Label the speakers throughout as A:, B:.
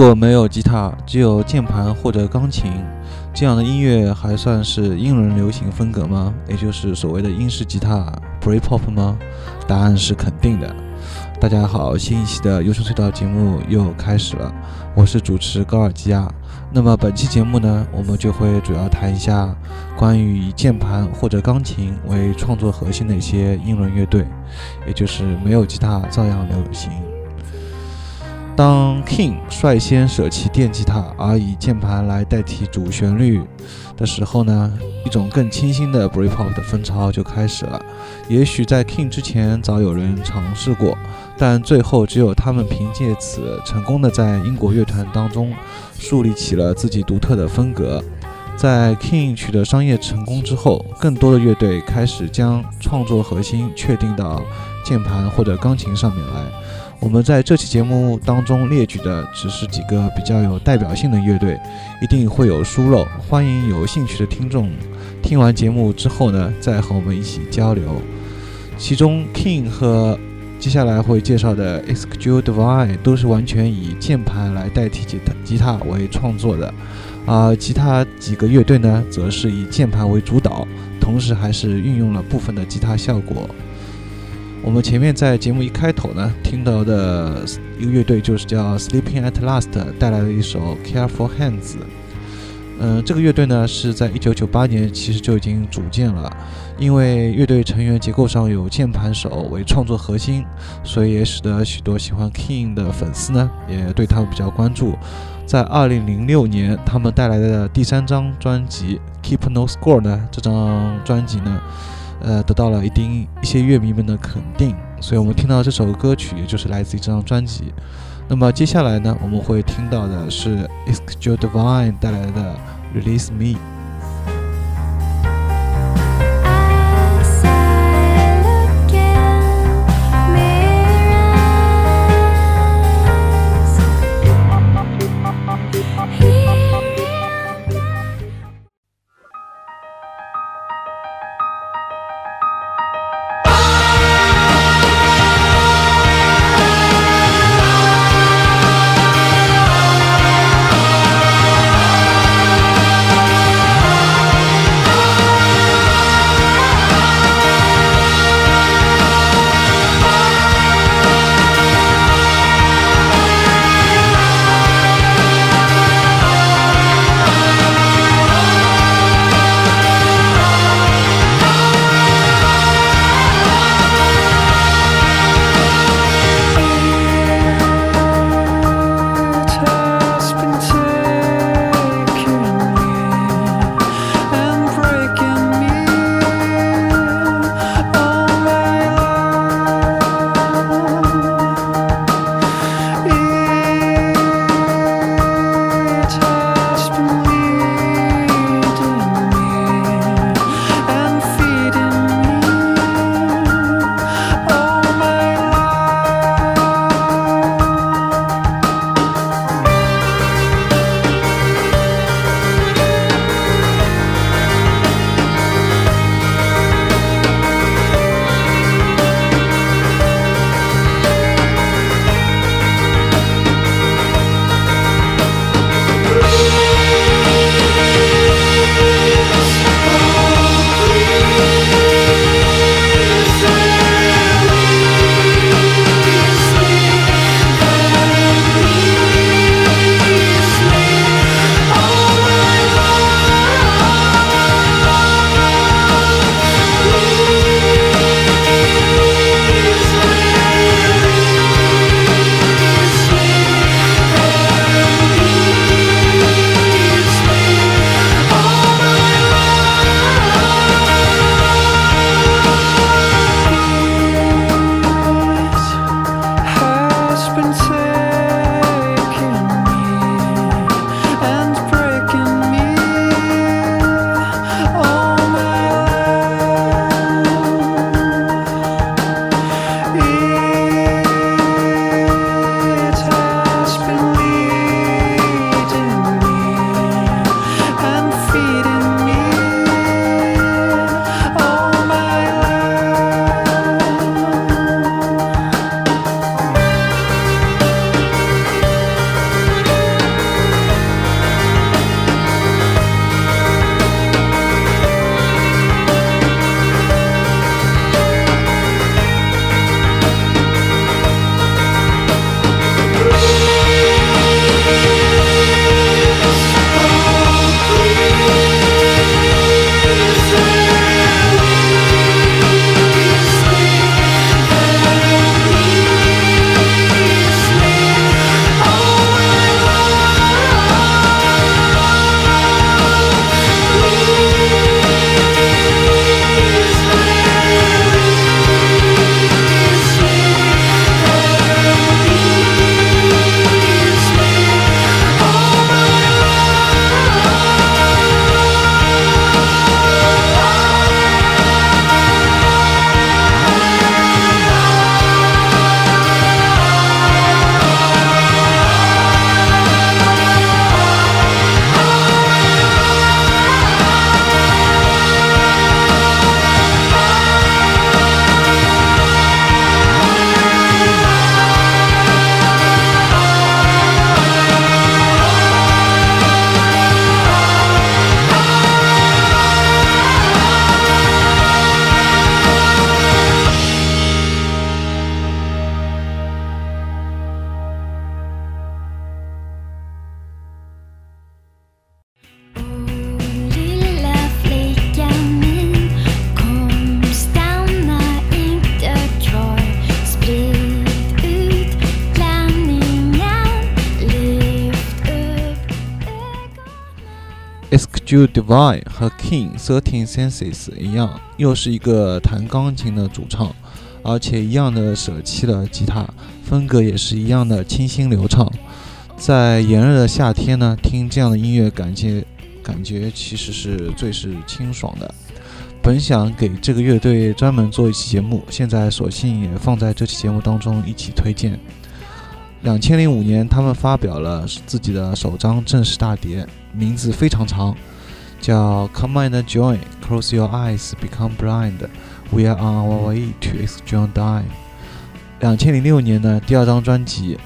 A: 如果没有吉他，只有键盘或者钢琴，这样的音乐还算是英伦流行风格吗？也就是所谓的英式吉他 （Britpop） 吗？答案是肯定的。大家好，新一期的优声隧道节目又开始了，我是主持高尔基亚。那么本期节目呢，我们就会主要谈一下关于以键盘或者钢琴为创作核心的一些英伦乐队，也就是没有吉他照样流行。当 King 率先舍弃电吉他，而以键盘来代替主旋律的时候呢，一种更清新的 Britpop 的风潮就开始了。也许在 King 之前，早有人尝试过，但最后只有他们凭借此成功的在英国乐团当中树立起了自己独特的风格。在 King 取得商业成功之后，更多的乐队开始将创作核心确定到键盘或者钢琴上面来。我们在这期节目当中列举的只是几个比较有代表性的乐队，一定会有疏漏。欢迎有兴趣的听众听完节目之后呢，再和我们一起交流。其中，King 和接下来会介绍的 Excuse Divine 都是完全以键盘来代替吉他吉他为创作的，而其他几个乐队呢，则是以键盘为主导，同时还是运用了部分的吉他效果。我们前面在节目一开头呢，听到的一个乐队就是叫 Sleeping at Last 带来的一首 Careful Hands。嗯，这个乐队呢是在1998年其实就已经组建了，因为乐队成员结构上有键盘手为创作核心，所以也使得许多喜欢 King 的粉丝呢也对他们比较关注。在2006年，他们带来的第三张专辑 Keep No Score 呢，这张专辑呢。呃，得到了一定一些乐迷们的肯定，所以我们听到这首歌曲，也就是来自于这张专辑。那么接下来呢，我们会听到的是 Esk Joe Divine 带来的 Release Me。Escue Divine 和 King Thirteen Senses 一样，又是一个弹钢琴的主唱，而且一样的舍弃了吉他，风格也是一样的清新流畅。在炎热的夏天呢，听这样的音乐，感觉感觉其实是最是清爽的。本想给这个乐队专门做一期节目，现在索性也放在这期节目当中一起推荐。两千零五年，他们发表了自己的首张正式大碟，名字非常长，叫《Come and Join》，Close Your Eyes, Become Blind, We Are On Our Way to Extreme Die。两千零六年的第二张专辑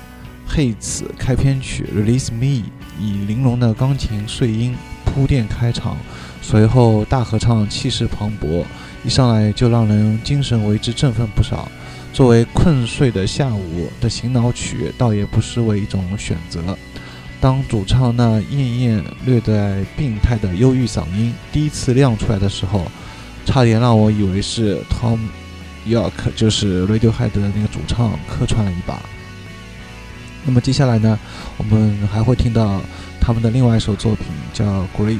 A: 《Hates》开篇曲《Release Me》，以玲珑的钢琴碎音铺垫开场，随后大合唱气势磅礴，一上来就让人精神为之振奋不少。作为困睡的下午的醒脑曲，倒也不失为一种选择。当主唱那艳艳、略带病态的忧郁嗓音第一次亮出来的时候，差点让我以为是 Tom York，就是 Radiohead 的那个主唱客串了一把。那么接下来呢，我们还会听到他们的另外一首作品，叫《Grace》。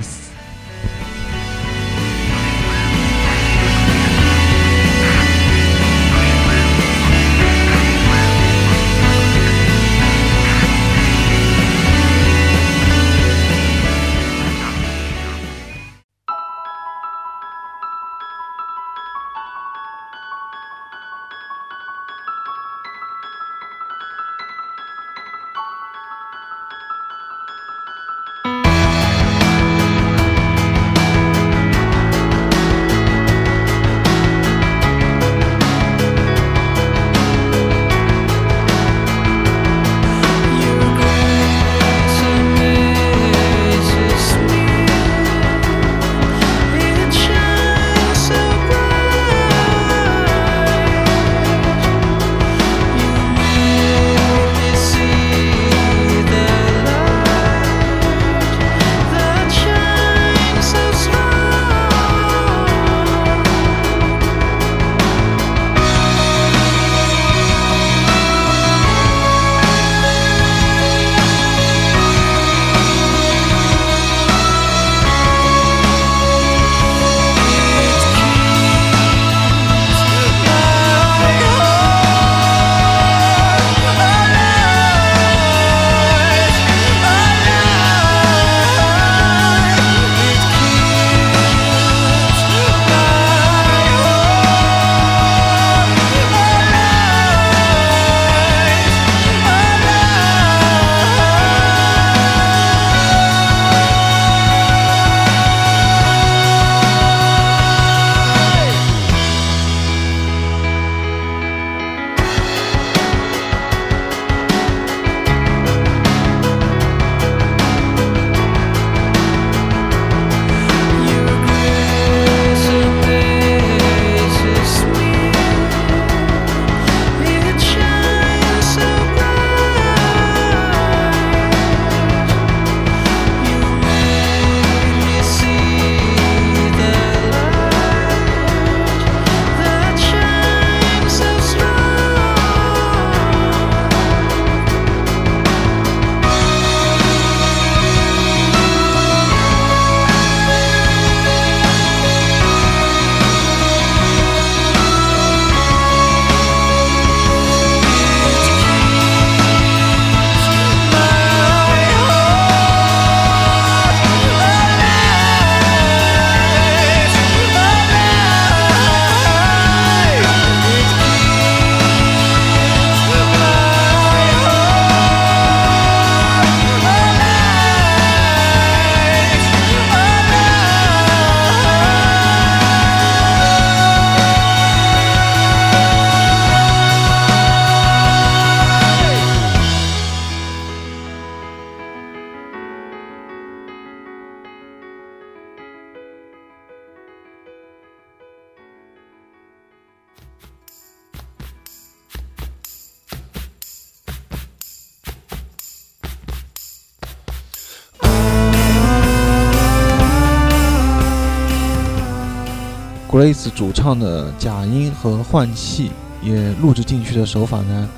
A: Grace 主唱的假音和换气也录制进去的手法呢，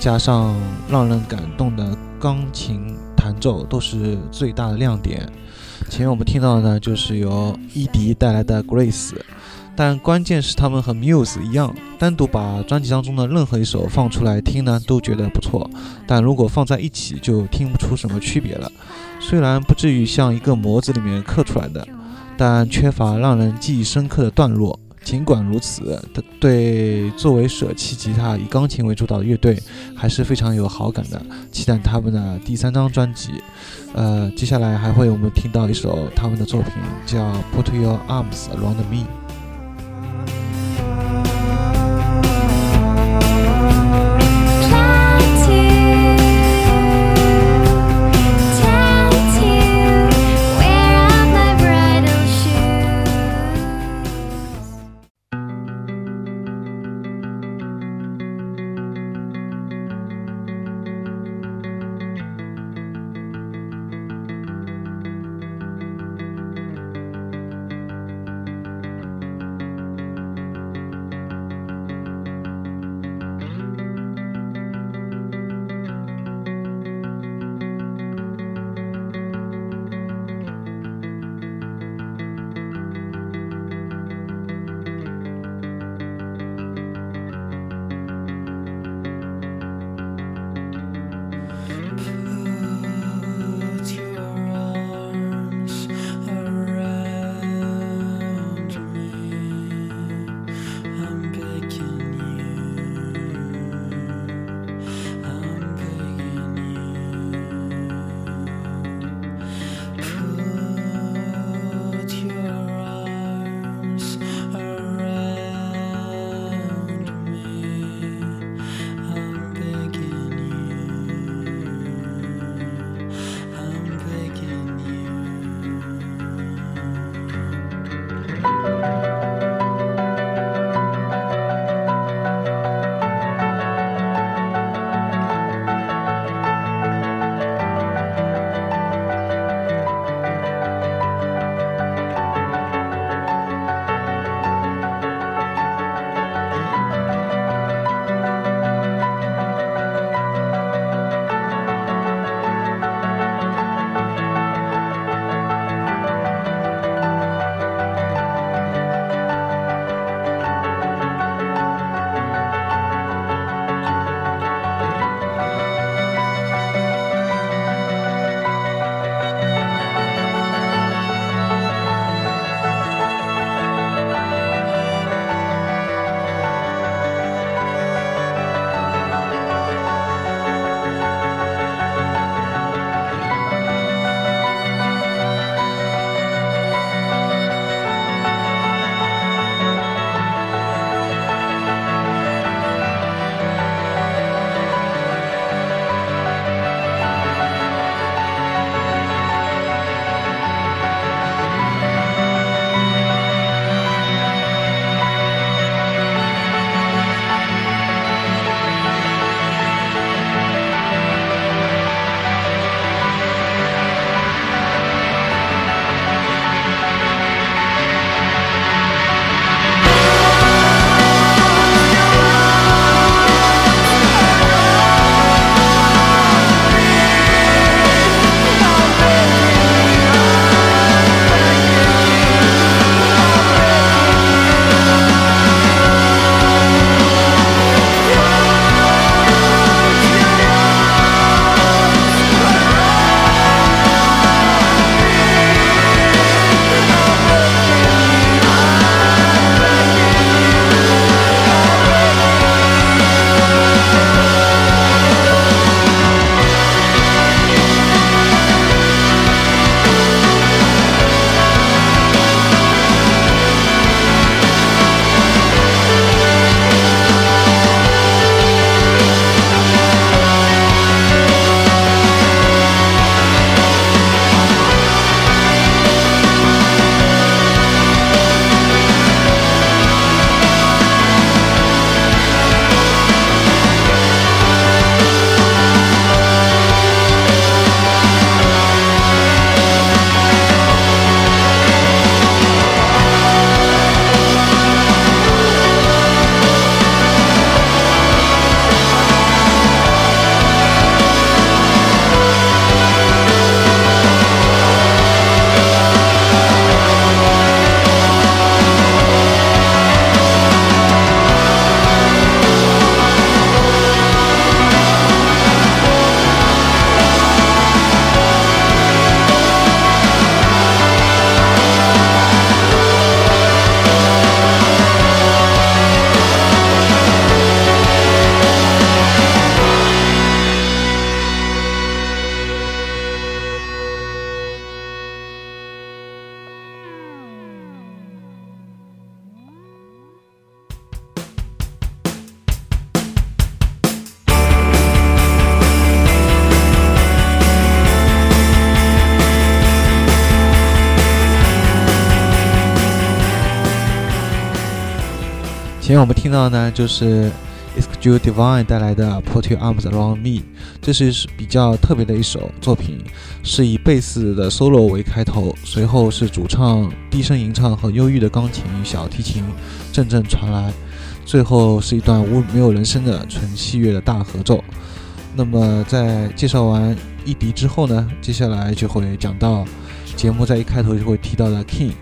A: 加上让人感动的钢琴弹奏，都是最大的亮点。前面我们听到的呢，就是由伊迪带来的《Grace》，但关键是他们和 Muse 一样，单独把专辑当中的任何一首放出来听呢，都觉得不错，但如果放在一起就听不出什么区别了。虽然不至于像一个模子里面刻出来的，但缺乏让人记忆深刻的段落。尽管如此，对作为舍弃吉他以钢琴为主导的乐队还是非常有好感的，期待他们的第三张专辑。呃，接下来还会我们听到一首他们的作品，叫《Put Your Arms Around Me》。前面我们听到呢，就是 Excuse Divine 带来的 Put Your Arms Around Me，这是比较特别的一首作品，是以贝斯的 solo 为开头，随后是主唱低声吟唱和忧郁的钢琴、小提琴阵阵传来，最后是一段无没有人声的纯器乐的大合奏。那么在介绍完一迪之后呢，接下来就会讲到节目在一开头就会提到的 King。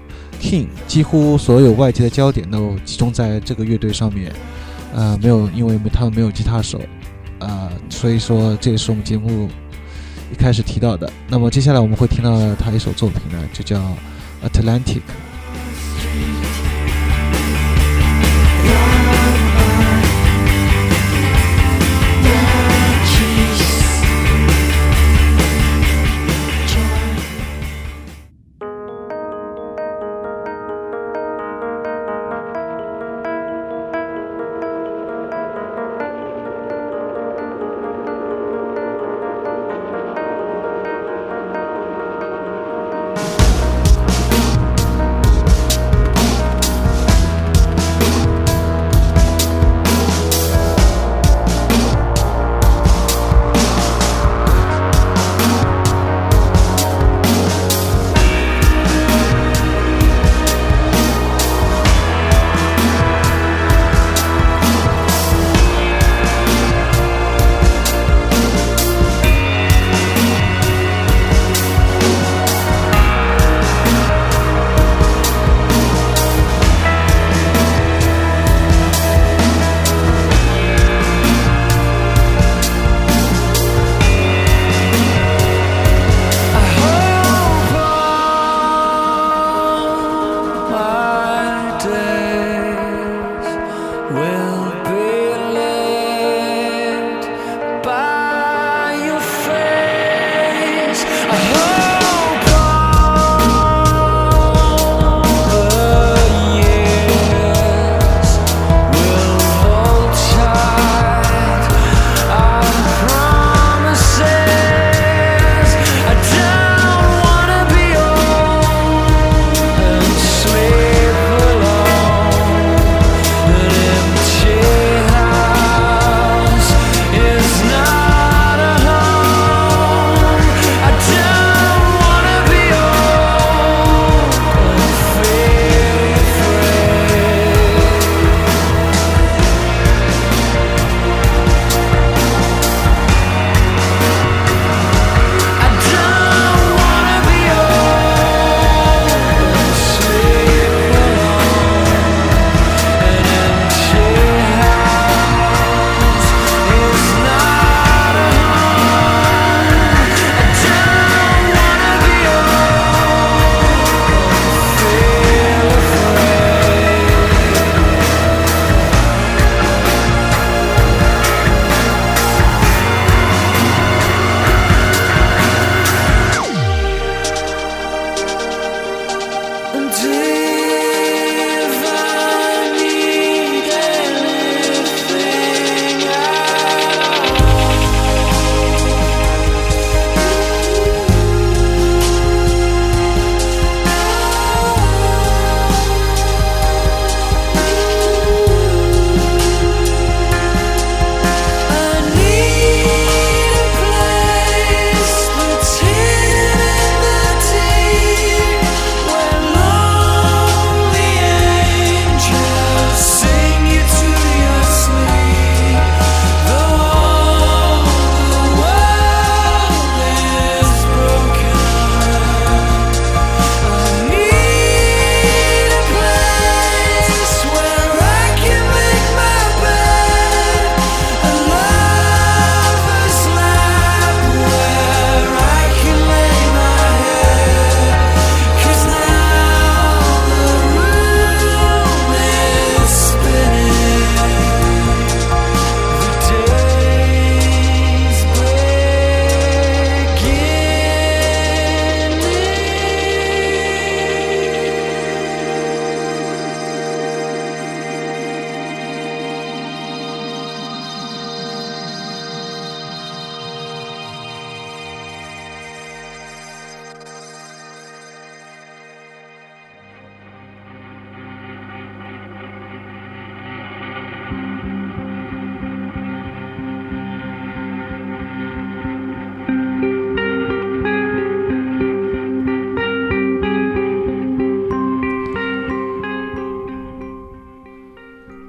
A: King 几乎所有外界的焦点都集中在这个乐队上面，呃，没有，因为他们没有吉他手，呃，所以说这也是我们节目一开始提到的。那么接下来我们会听到他一首作品呢，就叫《Atlantic》。
B: will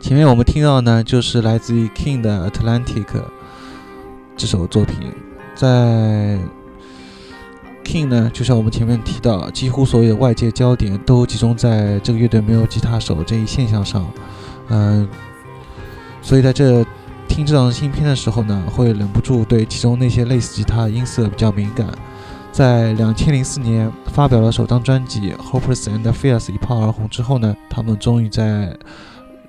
B: 前面我们听到呢，就是来自于 King 的 Atlantic 这首作品。在 King 呢，就像我们前面提到，几乎所有外界焦点都集中在这个乐队没有吉他手这一现象上。嗯，所以在这听这张新片的时候呢，会忍不住对其中那些类似吉他音色比较敏感。在两千零四年发表了首张专辑《Hopeless and Fierce》一炮而红之后呢，他们终于在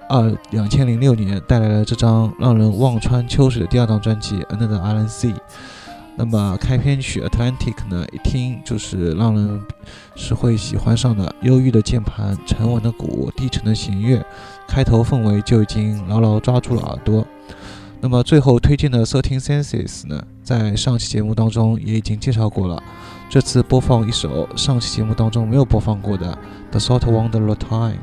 B: 二两千零六年带来了这张让人望穿秋水的第二张专辑《Another Island Sea》。那么开篇曲《Atlantic》呢，一听就是让人是会喜欢上的，忧郁的键盘、沉稳的鼓、低沉的弦乐，开头氛围就已经牢牢抓住了耳朵。那么最后推荐的《Thirteen Senses》呢，在上期节目当中也已经介绍过了。这次播放一首上期节目当中没有播放过的《The Salt Wonder Time》。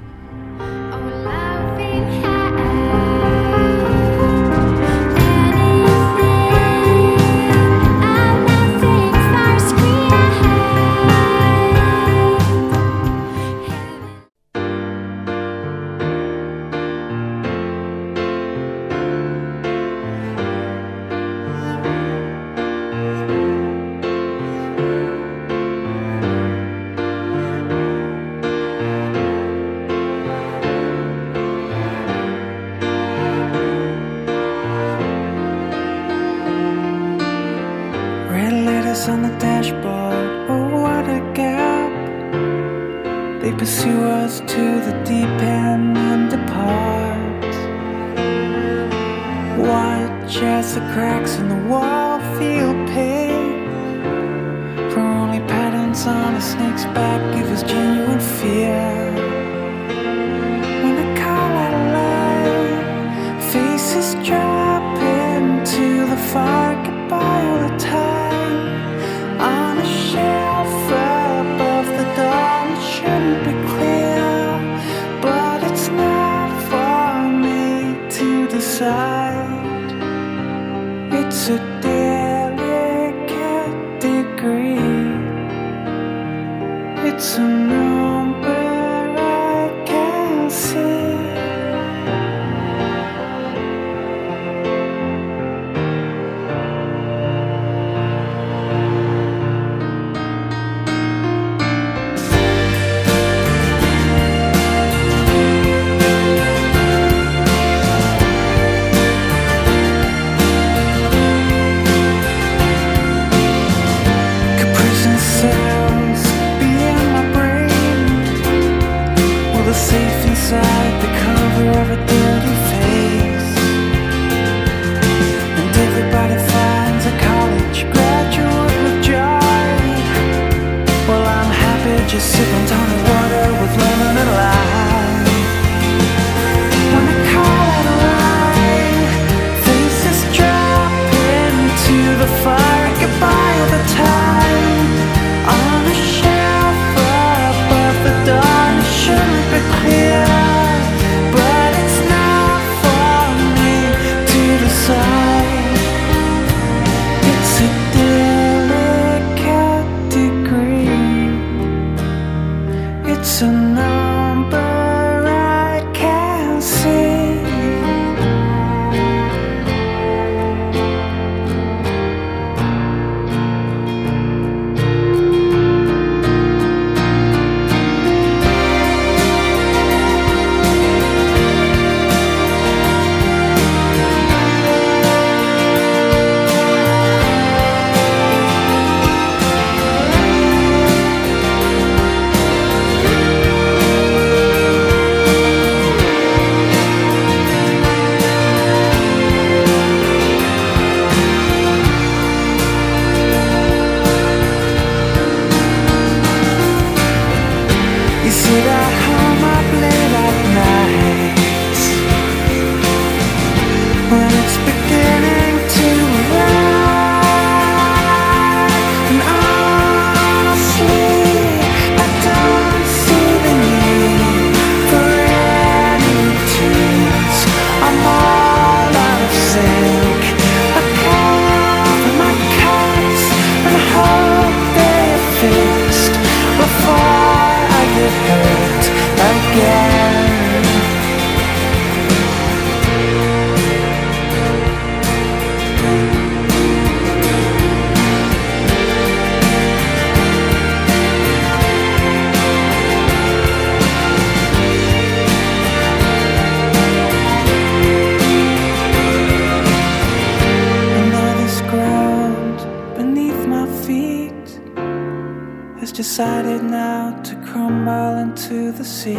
B: Crumble into the sea.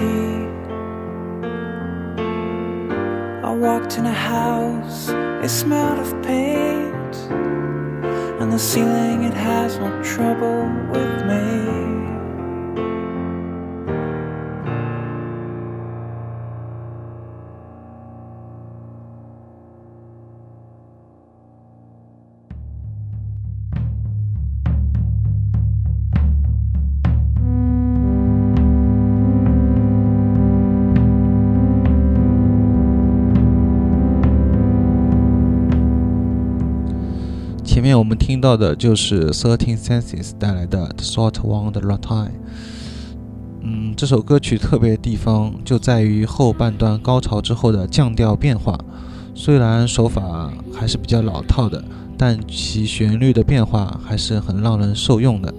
B: I walked in a house, it smelled of paint, and the ceiling it has no trouble with me.
A: 我们听到的就是 Thirteen Senses 带来的 The Short One 的 Time。嗯，这首歌曲特别的地方就在于后半段高潮之后的降调变化。虽然手法还是比较老套的，但其旋律的变化还是很让人受用的。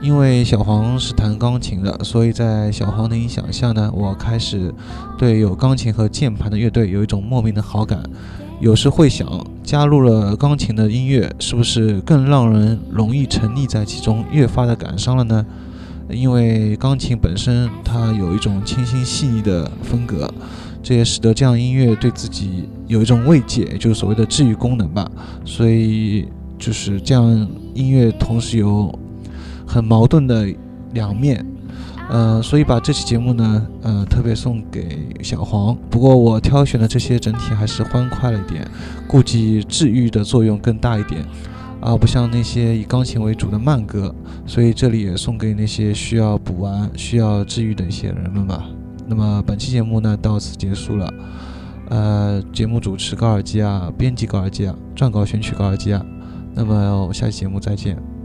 A: 因为小黄是弹钢琴的，所以在小黄的影响下呢，我开始对有钢琴和键盘的乐队有一种莫名的好感。有时会想，加入了钢琴的音乐，是不是更让人容易沉溺在其中，越发的感伤了呢？因为钢琴本身它有一种清新细腻的风格，这也使得这样音乐对自己有一种慰藉，就是所谓的治愈功能吧。所以就是这样音乐同时有很矛盾的两面。呃，所以把这期节目呢，呃，特别送给小黄。不过我挑选的这些整体还是欢快了一点，估计治愈的作用更大一点，而不像那些以钢琴为主的慢歌。所以这里也送给那些需要补完、需要治愈的一些人们吧。那么本期节目呢，到此结束了。呃，节目主持高尔基啊，编辑高尔基啊，撰稿选曲高尔基啊。那么下期节目再见。